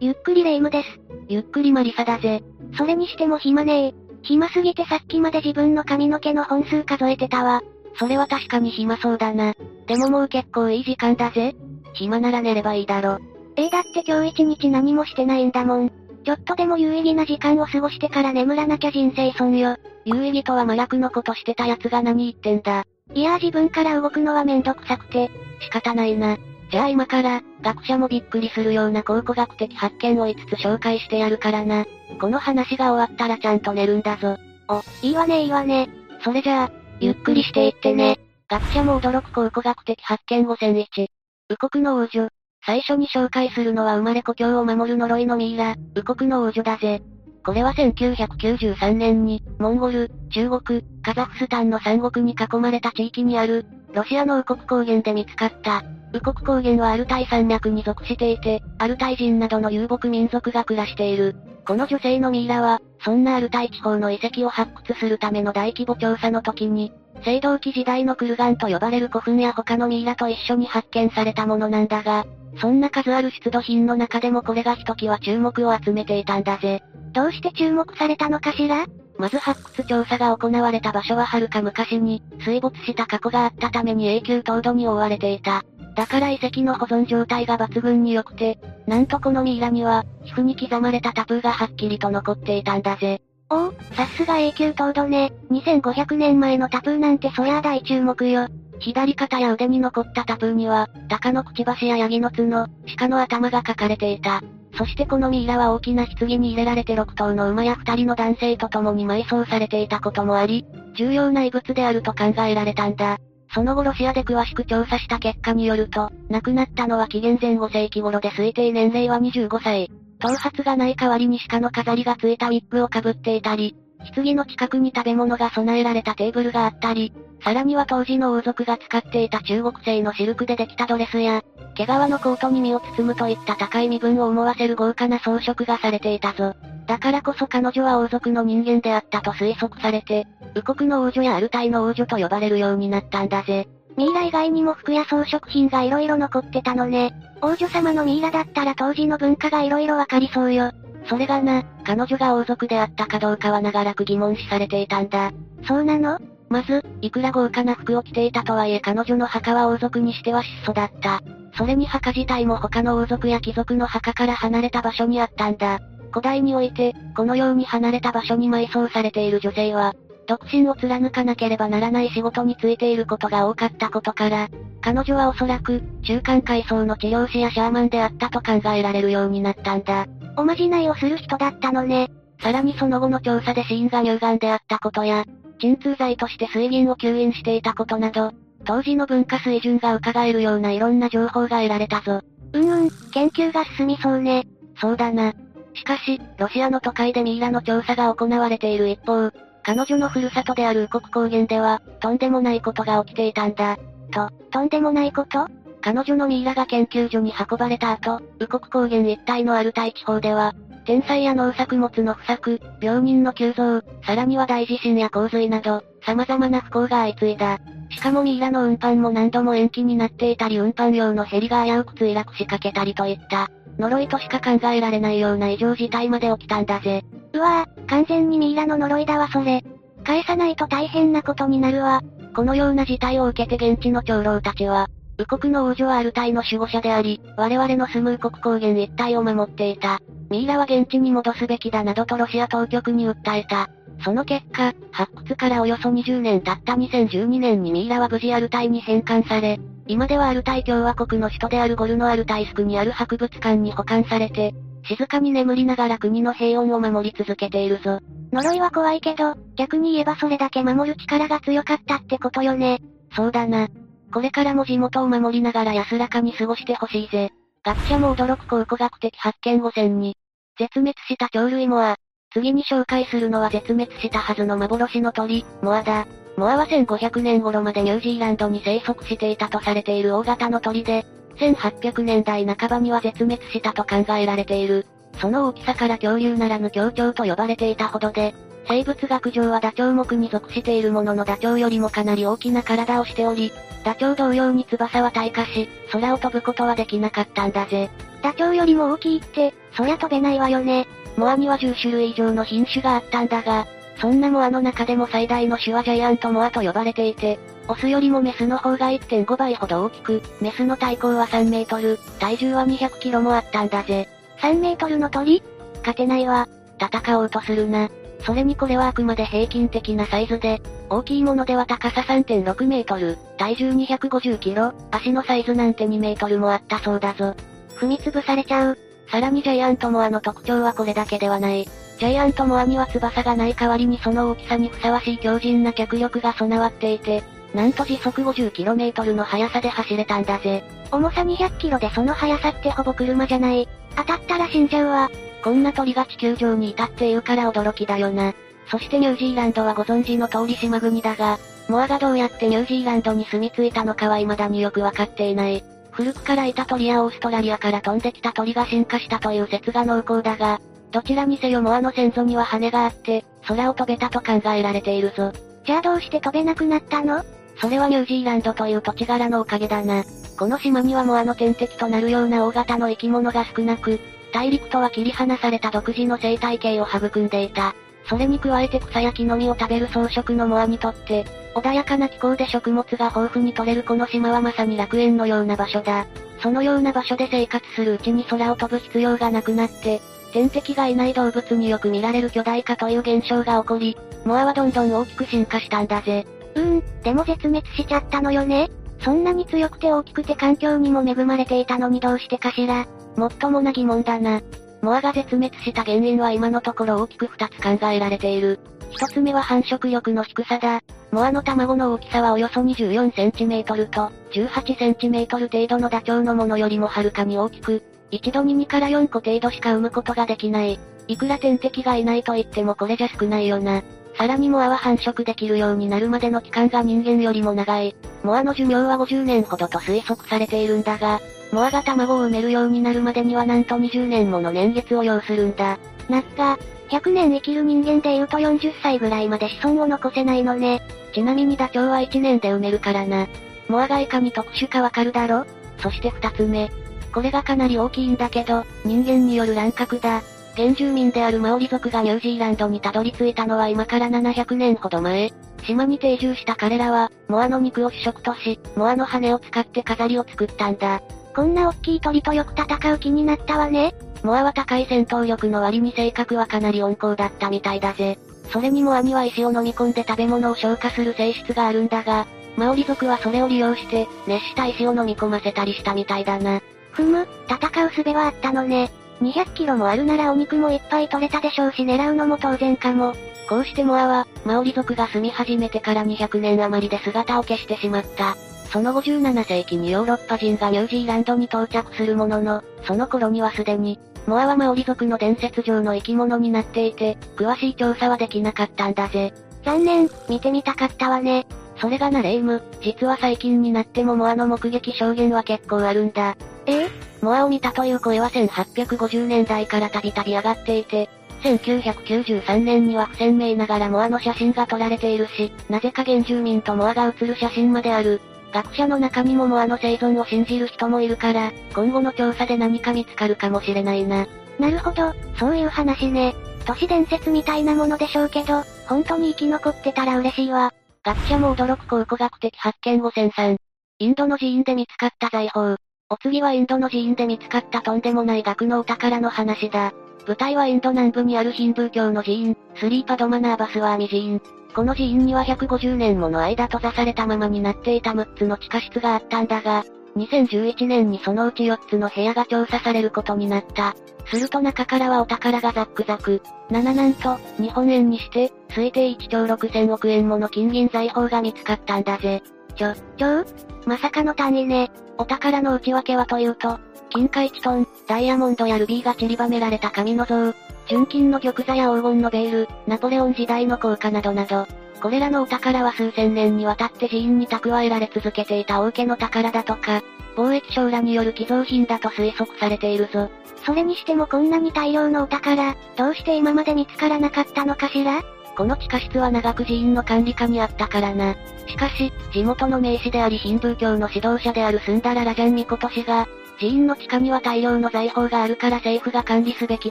ゆっくりレ夢ムです。ゆっくりマリサだぜ。それにしても暇ねえ。暇すぎてさっきまで自分の髪の毛の本数数えてたわ。それは確かに暇そうだな。でももう結構いい時間だぜ。暇なら寝ればいいだろ。ええだって今日一日何もしてないんだもん。ちょっとでも有意義な時間を過ごしてから眠らなきゃ人生損よ。有意義とは麻薬のことしてた奴が何言ってんだ。いや自分から動くのはめんどくさくて。仕方ないな。じゃあ今から、学者もびっくりするような考古学的発見を5つ紹介してやるからな。この話が終わったらちゃんと寝るんだぞ。お、いいわねいいわね。それじゃあ、ゆっくりしていってね。学者も驚く考古学的発見5001。ウコクの王女。最初に紹介するのは生まれ故郷を守る呪いのミイラ、ウコクの王女だぜ。これは1993年に、モンゴル、中国、カザフスタンの三国に囲まれた地域にある、ロシアのウコク高原で見つかった。ウコク高原はアルタイ山脈に属していて、アルタイ人などの遊牧民族が暮らしている。この女性のミイラは、そんなアルタイ地方の遺跡を発掘するための大規模調査の時に、青銅器時代のクルガンと呼ばれる古墳や他のミイラと一緒に発見されたものなんだが、そんな数ある出土品の中でもこれがひときわ注目を集めていたんだぜ。どうして注目されたのかしらまず発掘調査が行われた場所は遥か昔に、水没した過去があったために永久凍土に覆われていた。だから遺跡の保存状態が抜群に良くて、なんとこのミイラには、皮膚に刻まれたタプーがはっきりと残っていたんだぜ。おお、さすが永久凍土ね。2500年前のタプーなんてそりゃあ大注目よ。左肩や腕に残ったタプーには、鷹のくちばしやヤギの角、鹿の頭が描かれていた。そしてこのミイラは大きな棺に入れられて6頭の馬や2人の男性と共に埋葬されていたこともあり、重要な遺物であると考えられたんだ。その後ロシアで詳しく調査した結果によると、亡くなったのは紀元前5世紀頃で推定年齢は25歳。頭髪がない代わりに鹿の飾りがついたウィッグをかぶっていたり、棺の近くに食べ物が備えられたテーブルがあったり、さらには当時の王族が使っていた中国製のシルクでできたドレスや、毛皮のコートに身を包むといった高い身分を思わせる豪華な装飾がされていたぞ。だからこそ彼女は王族の人間であったと推測されて、右国の王女やアルタイの王女と呼ばれるようになったんだぜ。ミイラ以外にも服や装飾品が色々残ってたのね。王女様のミイラだったら当時の文化が色々わかりそうよ。それがな、彼女が王族であったかどうかは長らく疑問視されていたんだ。そうなの？まず、いくら豪華な服を着ていたとはいえ彼女の墓は王族にしては質素だった。それに墓自体も他の王族や貴族の墓から離れた場所にあったんだ。古代において、このように離れた場所に埋葬されている女性は、独身を貫かなければならない仕事に就いていることが多かったことから、彼女はおそらく、中間階層の治療師やシャーマンであったと考えられるようになったんだ。おまじないをする人だったのね。さらにその後の調査で死因が乳がんであったことや、鎮痛剤として水銀を吸引していたことなど、当時の文化水準が伺えるようないろんな情報が得られたぞ。うんうん、研究が進みそうね。そうだな。しかし、ロシアの都会でミイラの調査が行われている一方、彼女のふるさとであるウコク高原では、とんでもないことが起きていたんだ。と、とんでもないこと？彼女のミイラが研究所に運ばれた後、ウコク高原一帯のアルタイ地方では、天災や農作物の不作、病人の急増、さらには大地震や洪水など、様々な不幸が相次いだ。しかもミイラの運搬も何度も延期になっていたり運搬用のヘリが危うく墜落しかけたりといった、呪いとしか考えられないような異常事態まで起きたんだぜ。うわぁ、完全にミイラの呪いだわそれ。返さないと大変なことになるわ。このような事態を受けて現地の長老たちは、右国の王女はアルタイの守護者であり、我々の住む右国高原一帯を守っていた。ミイラは現地に戻すべきだなどとロシア当局に訴えた。その結果、発掘からおよそ20年経った2012年にミイラは無事アルタイに返還され、今ではアルタイ共和国の首都であるゴルノアルタイスクにある博物館に保管されて、静かに眠りながら国の平穏を守り続けているぞ。呪いは怖いけど、逆に言えばそれだけ守る力が強かったってことよね。そうだな。これからも地元を守りながら安らかに過ごしてほしいぜ。学者も驚く考古学的発見5002。絶滅した鳥類モア。次に紹介するのは絶滅したはずの幻の鳥、モアだ。モアは1500年頃までニュージーランドに生息していたとされている大型の鳥で、1800年代半ばには絶滅したと考えられている。その大きさから恐竜ならぬ恐鳥と呼ばれていたほどで、生物学上はダチョウ目に属しているもののダチョウよりもかなり大きな体をしており、ダチョウ同様に翼は退化し、空を飛ぶことはできなかったんだぜ。ダチョウよりも大きいって、そりゃ飛べないわよね。モアには10種類以上の品種があったんだが、そんなモアの中でも最大の種はジャイアントモアと呼ばれていて、オスよりもメスの方が1.5倍ほど大きく、メスの体高は3メートル、体重は200キロもあったんだぜ。3メートルの鳥？勝てないわ。戦おうとするな。それにこれはあくまで平均的なサイズで、大きいものでは高さ3.6メートル、体重250キロ、足のサイズなんて2メートルもあったそうだぞ。踏みつぶされちゃう。さらにジャイアントモアの特徴はこれだけではない。ジャイアントモアには翼がない代わりにその大きさにふさわしい強靭な脚力が備わっていて、なんと時速 50km の速さで走れたんだぜ。重さ 200kg でその速さってほぼ車じゃない。当たったら死んじゃうわ。こんな鳥が地球上にいたっていうから驚きだよな。そしてニュージーランドはご存知の通り島国だが、モアがどうやってニュージーランドに住み着いたのかは未だによくわかっていない。古くからいた鳥やオーストラリアから飛んできた鳥が進化したという説が濃厚だが、どちらにせよモアの先祖には羽があって、空を飛べたと考えられているぞ。じゃあどうして飛べなくなったの？それはニュージーランドという土地柄のおかげだな。この島にはモアの天敵となるような大型の生き物が少なく、大陸とは切り離された独自の生態系を育んでいた。それに加えて草や木の実を食べる草食のモアにとって、穏やかな気候で食物が豊富に取れるこの島はまさに楽園のような場所だ。そのような場所で生活するうちに空を飛ぶ必要がなくなって、天敵がいない動物によく見られる巨大化という現象が起こり、モアはどんどん大きく進化したんだぜ。うーん、でも絶滅しちゃったのよね。そんなに強くて大きくて環境にも恵まれていたのにどうしてかしら。もっともな疑問だな。モアが絶滅した原因は今のところ大きく二つ考えられている。一つ目は繁殖力の低さだ。モアの卵の大きさはおよそ 24cm と 18cm 程度のダチョウのものよりもはるかに大きく、一度に2から4個程度しか産むことができない。いくら天敵がいないと言ってもこれじゃ少ないよな。さらにモアは繁殖できるようになるまでの期間が人間よりも長い。モアの寿命は50年ほどと推測されているんだが、モアが卵を産めるようになるまでにはなんと20年もの年月を要するんだ。なっか、100年生きる人間で言うと40歳ぐらいまで子孫を残せないのね。ちなみにダチョウは1年で産めるからな。モアがいかに特殊かわかるだろ？そして2つ目、これがかなり大きいんだけど、人間による乱獲だ。原住民であるマオリ族がニュージーランドにたどり着いたのは今から700年ほど前。島に定住した彼らは、モアの肉を主食とし、モアの羽を使って飾りを作ったんだ。こんな大きい鳥とよく戦う気になったわね。モアは高い戦闘力の割に性格はかなり温厚だったみたいだぜ。それにモアには石を飲み込んで食べ物を消化する性質があるんだが、マオリ族はそれを利用して、熱した石を飲み込ませたりしたみたいだな。ふむ、戦う術はあったのね。200キロもあるならお肉もいっぱい取れたでしょうし狙うのも当然かも。こうしてモアは、マオリ族が住み始めてから200年余りで姿を消してしまった。その57世紀にヨーロッパ人がニュージーランドに到着するものの、その頃にはすでに、モアはマオリ族の伝説上の生き物になっていて、詳しい調査はできなかったんだぜ。残念、見てみたかったわね。それがなレイム、実は最近になってもモアの目撃証言は結構あるんだ。え？モアを見たという声は1850年代からたびたび上がっていて、1993年には不鮮明ながらモアの写真が撮られているし、なぜか原住民とモアが写る写真まである。学者の中にもモアの生存を信じる人もいるから、今後の調査で何か見つかるかもしれないな。なるほど、そういう話ね。都市伝説みたいなものでしょうけど、本当に生き残ってたら嬉しいわ。学者も驚く考古学的発見5003。インドの寺院で見つかった財宝。お次はインドの寺院で見つかったとんでもない額のお宝の話だ。舞台はインド南部にあるヒンブー教の寺院、スリーパドマナーバスワーミ寺院。この寺院には150年もの間閉ざされたままになっていた6つの地下室があったんだが、2011年にそのうち4つの部屋が調査されることになった。すると中からはお宝がザックザク。7なんと、日本円にして、推定1兆6000億円もの金銀財宝が見つかったんだぜ。ちょ、ちょまさかの単位ね。お宝の内訳はというと、金貨1トン、ダイヤモンドやルビーが散りばめられた紙の像、純金の玉座や黄金のベール、ナポレオン時代の硬貨などなど、これらのお宝は数千年にわたって寺院に蓄えられ続けていた王家の宝だとか、貿易商らによる寄贈品だと推測されているぞ。それにしてもこんなに大量のお宝、どうして今まで見つからなかったのかしら？この地下室は長く寺院の管理下にあったからな。しかし、地元の名士でありヒンドゥー教の指導者であるスンダラ・ラジャンミコト氏が、寺院の地下には大量の財宝があるから政府が管理すべき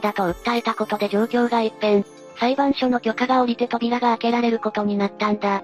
だと訴えたことで状況が一変。裁判所の許可が下りて扉が開けられることになったんだ。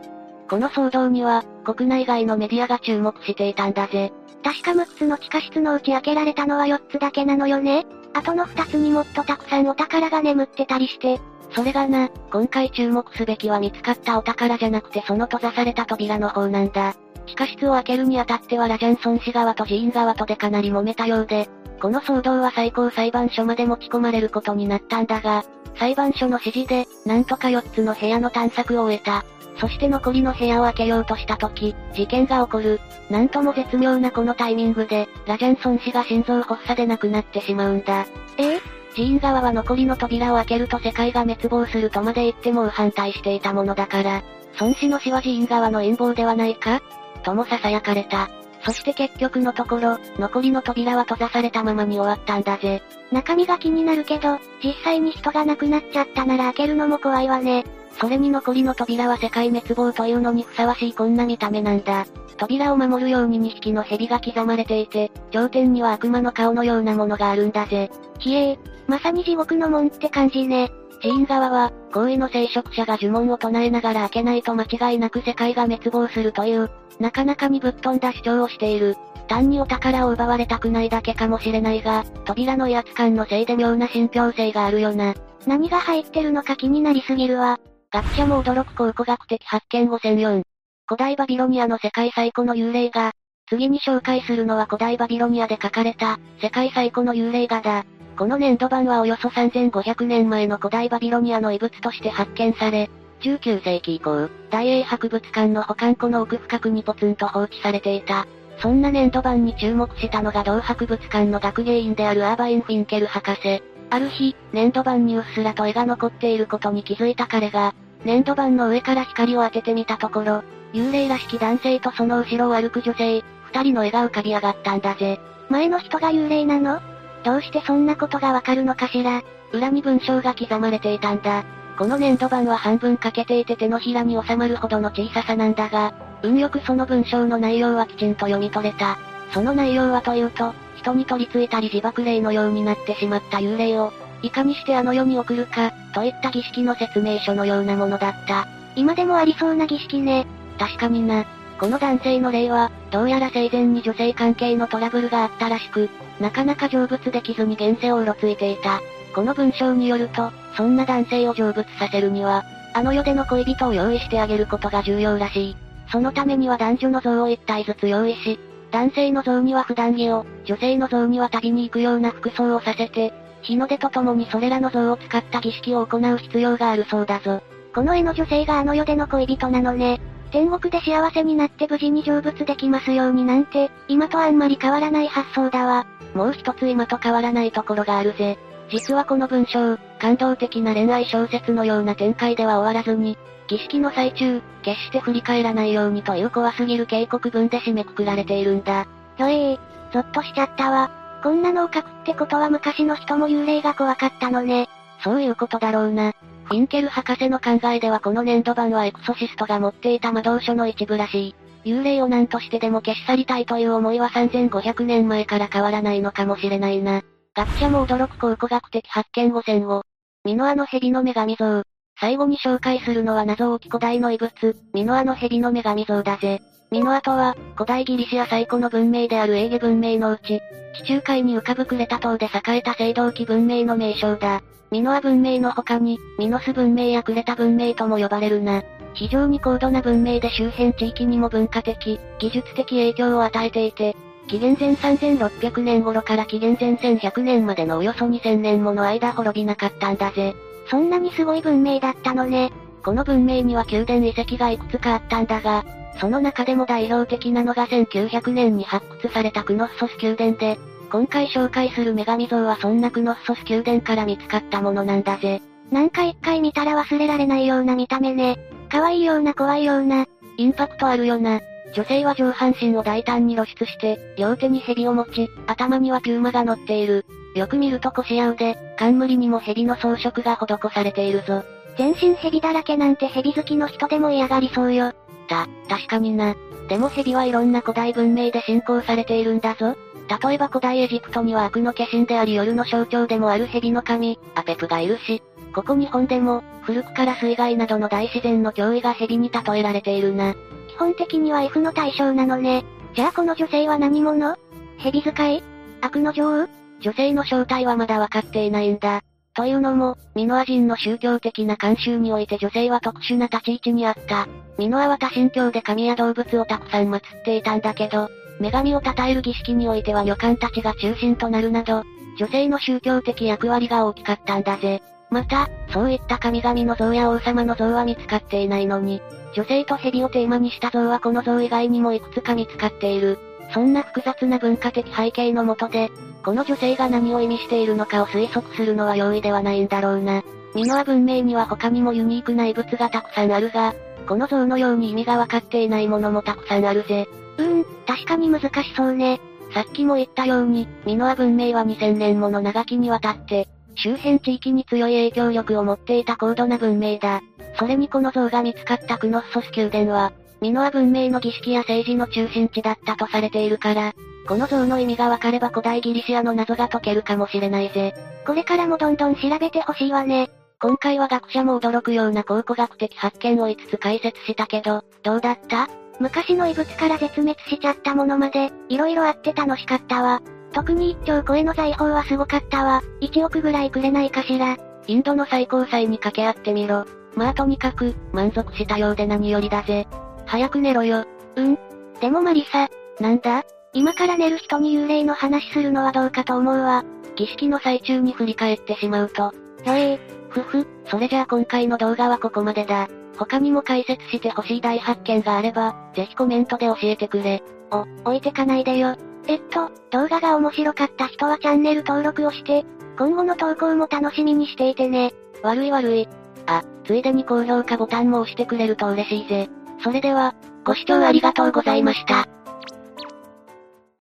この騒動には、国内外のメディアが注目していたんだぜ。確か6つの地下室のうち開けられたのは4つだけなのよねあとの2つにもっとたくさんお宝が眠ってたりして。それがな、今回注目すべきは見つかったお宝じゃなくてその閉ざされた扉の方なんだ。地下室を開けるにあたってはラジャンソン氏側と寺院側とでかなり揉めたようで、この騒動は最高裁判所まで持ち込まれることになったんだが、裁判所の指示で、なんとか4つの部屋の探索を終えた。そして残りの部屋を開けようとした時、事件が起こる。なんとも絶妙なこのタイミングで、ラジャンソン氏が心臓発作で亡くなってしまうんだ。え？え寺院側は残りの扉を開けると世界が滅亡するとまで言っても反対していたものだから、孫子の死は寺院側の陰謀ではないか？とも囁かれた。そして結局のところ、残りの扉は閉ざされたままに終わったんだぜ。中身が気になるけど、実際に人が亡くなっちゃったなら開けるのも怖いわね。それに残りの扉は世界滅亡というのにふさわしいこんな見た目なんだ。扉を守るように2匹の蛇が刻まれていて、頂点には悪魔の顔のようなものがあるんだぜ。ひえー、まさに地獄の門って感じね。寺院側は、行為の聖職者が呪文を唱えながら開けないと間違いなく世界が滅亡するという、なかなかにぶっ飛んだ主張をしている。単にお宝を奪われたくないだけかもしれないが、扉の威圧感のせいで妙な信憑性があるよな。何が入ってるのか気になりすぎるわ。学者も驚く考古学的発見5004。古代バビロニアの世界最古の幽霊画。次に紹介するのは古代バビロニアで書かれた、世界最古の幽霊画だ。この粘土板はおよそ3500年前の古代バビロニアの遺物として発見され、19世紀以降、大英博物館の保管庫の奥深くにポツンと放置されていた。そんな粘土板に注目したのが同博物館の学芸員であるアーバイン・フィンケル博士。ある日、粘土板にうっすらと絵が残っていることに気づいた彼が、粘土板の上から光を当ててみたところ、幽霊らしき男性とその後ろを歩く女性、二人の絵が浮かび上がったんだぜ。前の人が幽霊なの？どうしてそんなことがわかるのかしら？裏に文章が刻まれていたんだ。この粘土板は半分欠けていて手のひらに収まるほどの小ささなんだが、運よくその文章の内容はきちんと読み取れた。その内容はというと、人に取り付いたり自爆霊のようになってしまった幽霊を、いかにしてあの世に送るか、といった儀式の説明書のようなものだった。今でもありそうな儀式ね。確かにな。この男性の霊は、どうやら生前に女性関係のトラブルがあったらしく、なかなか成仏できずに現世をうろついていた。この文章によると、そんな男性を成仏させるには、あの世での恋人を用意してあげることが重要らしい。そのためには男女の像を一体ずつ用意し、男性の像には普段着を、女性の像には旅に行くような服装をさせて、日の出とともにそれらの像を使った儀式を行う必要があるそうだぞ。この絵の女性があの世での恋人なのね。天国で幸せになって無事に成仏できますようになんて、今とあんまり変わらない発想だわ。もう一つ今と変わらないところがあるぜ。実はこの文章、感動的な恋愛小説のような展開では終わらずに、儀式の最中、決して振り返らないようにという怖すぎる警告文で締めくくられているんだ。ひょえー、ゾッとしちゃったわ。こんなのを書くってことは昔の人も幽霊が怖かったのね。そういうことだろうな。フィンケル博士の考えではこの粘土板はエクソシストが持っていた魔導書の一部らしい。幽霊を何としてでも消し去りたいという思いは3500年前から変わらないのかもしれないな。学者も驚く考古学的発見5選を。ミノアの蛇の女神像。最後に紹介するのは謎多き古代の遺物、ミノアの蛇の女神像だぜ。ミノアとは、古代ギリシア最古の文明であるエーゲ文明のうち、地中海に浮かぶクレタ島で栄えた青銅器文明の名称だ。ミノア文明の他に、ミノス文明やクレタ文明とも呼ばれるな。非常に高度な文明で周辺地域にも文化的、技術的影響を与えていて、紀元前3600年頃から紀元前1100年までのおよそ2000年もの間滅びなかったんだぜ。そんなにすごい文明だったのね。この文明には宮殿遺跡がいくつかあったんだが、その中でも代表的なのが1900年に発掘されたクノッソス宮殿で、今回紹介する女神像はそんなクノッソス宮殿から見つかったものなんだぜ。なんか一回見たら忘れられないような見た目ね。可愛いような怖いような。インパクトあるよな。女性は上半身を大胆に露出して、両手に蛇を持ち、頭にはピューマが乗っている。よく見ると腰や腕、冠にも蛇の装飾が施されているぞ。全身蛇だらけなんて蛇好きの人でも嫌がりそうよ。た、確かにな。でも蛇はいろんな古代文明で信仰されているんだぞ。例えば古代エジプトには悪の化身であり夜の象徴でもある蛇の神、アペプがいるし、ここ日本でも、古くから水害などの大自然の脅威が蛇に例えられているな。基本的には F の対象なのね。じゃあこの女性は何者？蛇使い？悪の女王？女性の正体はまだわかっていないんだ。というのも、ミノア人の宗教的な慣習において女性は特殊な立ち位置にあった。ミノアは多神教で神や動物をたくさん祀っていたんだけど、女神を称える儀式においては旅館たちが中心となるなど、女性の宗教的役割が大きかったんだぜ。また、そういった神々の像や王様の像は見つかっていないのに、女性と蛇をテーマにした像はこの像以外にもいくつか見つかっている。そんな複雑な文化的背景のもとで、この女性が何を意味しているのかを推測するのは容易ではないんだろうな。ミノア文明には他にもユニークな遺物がたくさんあるが、この像のように意味がわかっていないものもたくさんあるぜ。うーん、確かに難しそうね。さっきも言ったように、ミノア文明は2000年もの長きにわたって、周辺地域に強い影響力を持っていた高度な文明だ。それにこの像が見つかったクノッソス宮殿は、ミノア文明の儀式や政治の中心地だったとされているから、この像の意味がわかれば古代ギリシアの謎が解けるかもしれないぜ。これからもどんどん調べてほしいわね。今回は学者も驚くような考古学的発見を5つ解説したけど、どうだった？昔の遺物から絶滅しちゃったものまで、色々あって楽しかったわ。特に一丁声の財宝はすごかったわ。1億ぐらいくれないかしら。インドの最高裁に掛け合ってみろ。まあとにかく、満足したようで何よりだぜ。早く寝ろよ。うん。でもマリサ。なんだ？今から寝る人に幽霊の話するのはどうかと思うわ。儀式の最中に振り返ってしまうと。へえ。ふふ、それじゃあ今回の動画はここまでだ。他にも解説してほしい大発見があれば、ぜひコメントで教えてくれ。お、置いてかないでよ。えっと、動画が面白かった人はチャンネル登録をして、今後の投稿も楽しみにしていてね。悪い悪い。あ、ついでに高評価ボタンも押してくれると嬉しいぜ。それでは、ご視聴ありがとうございました。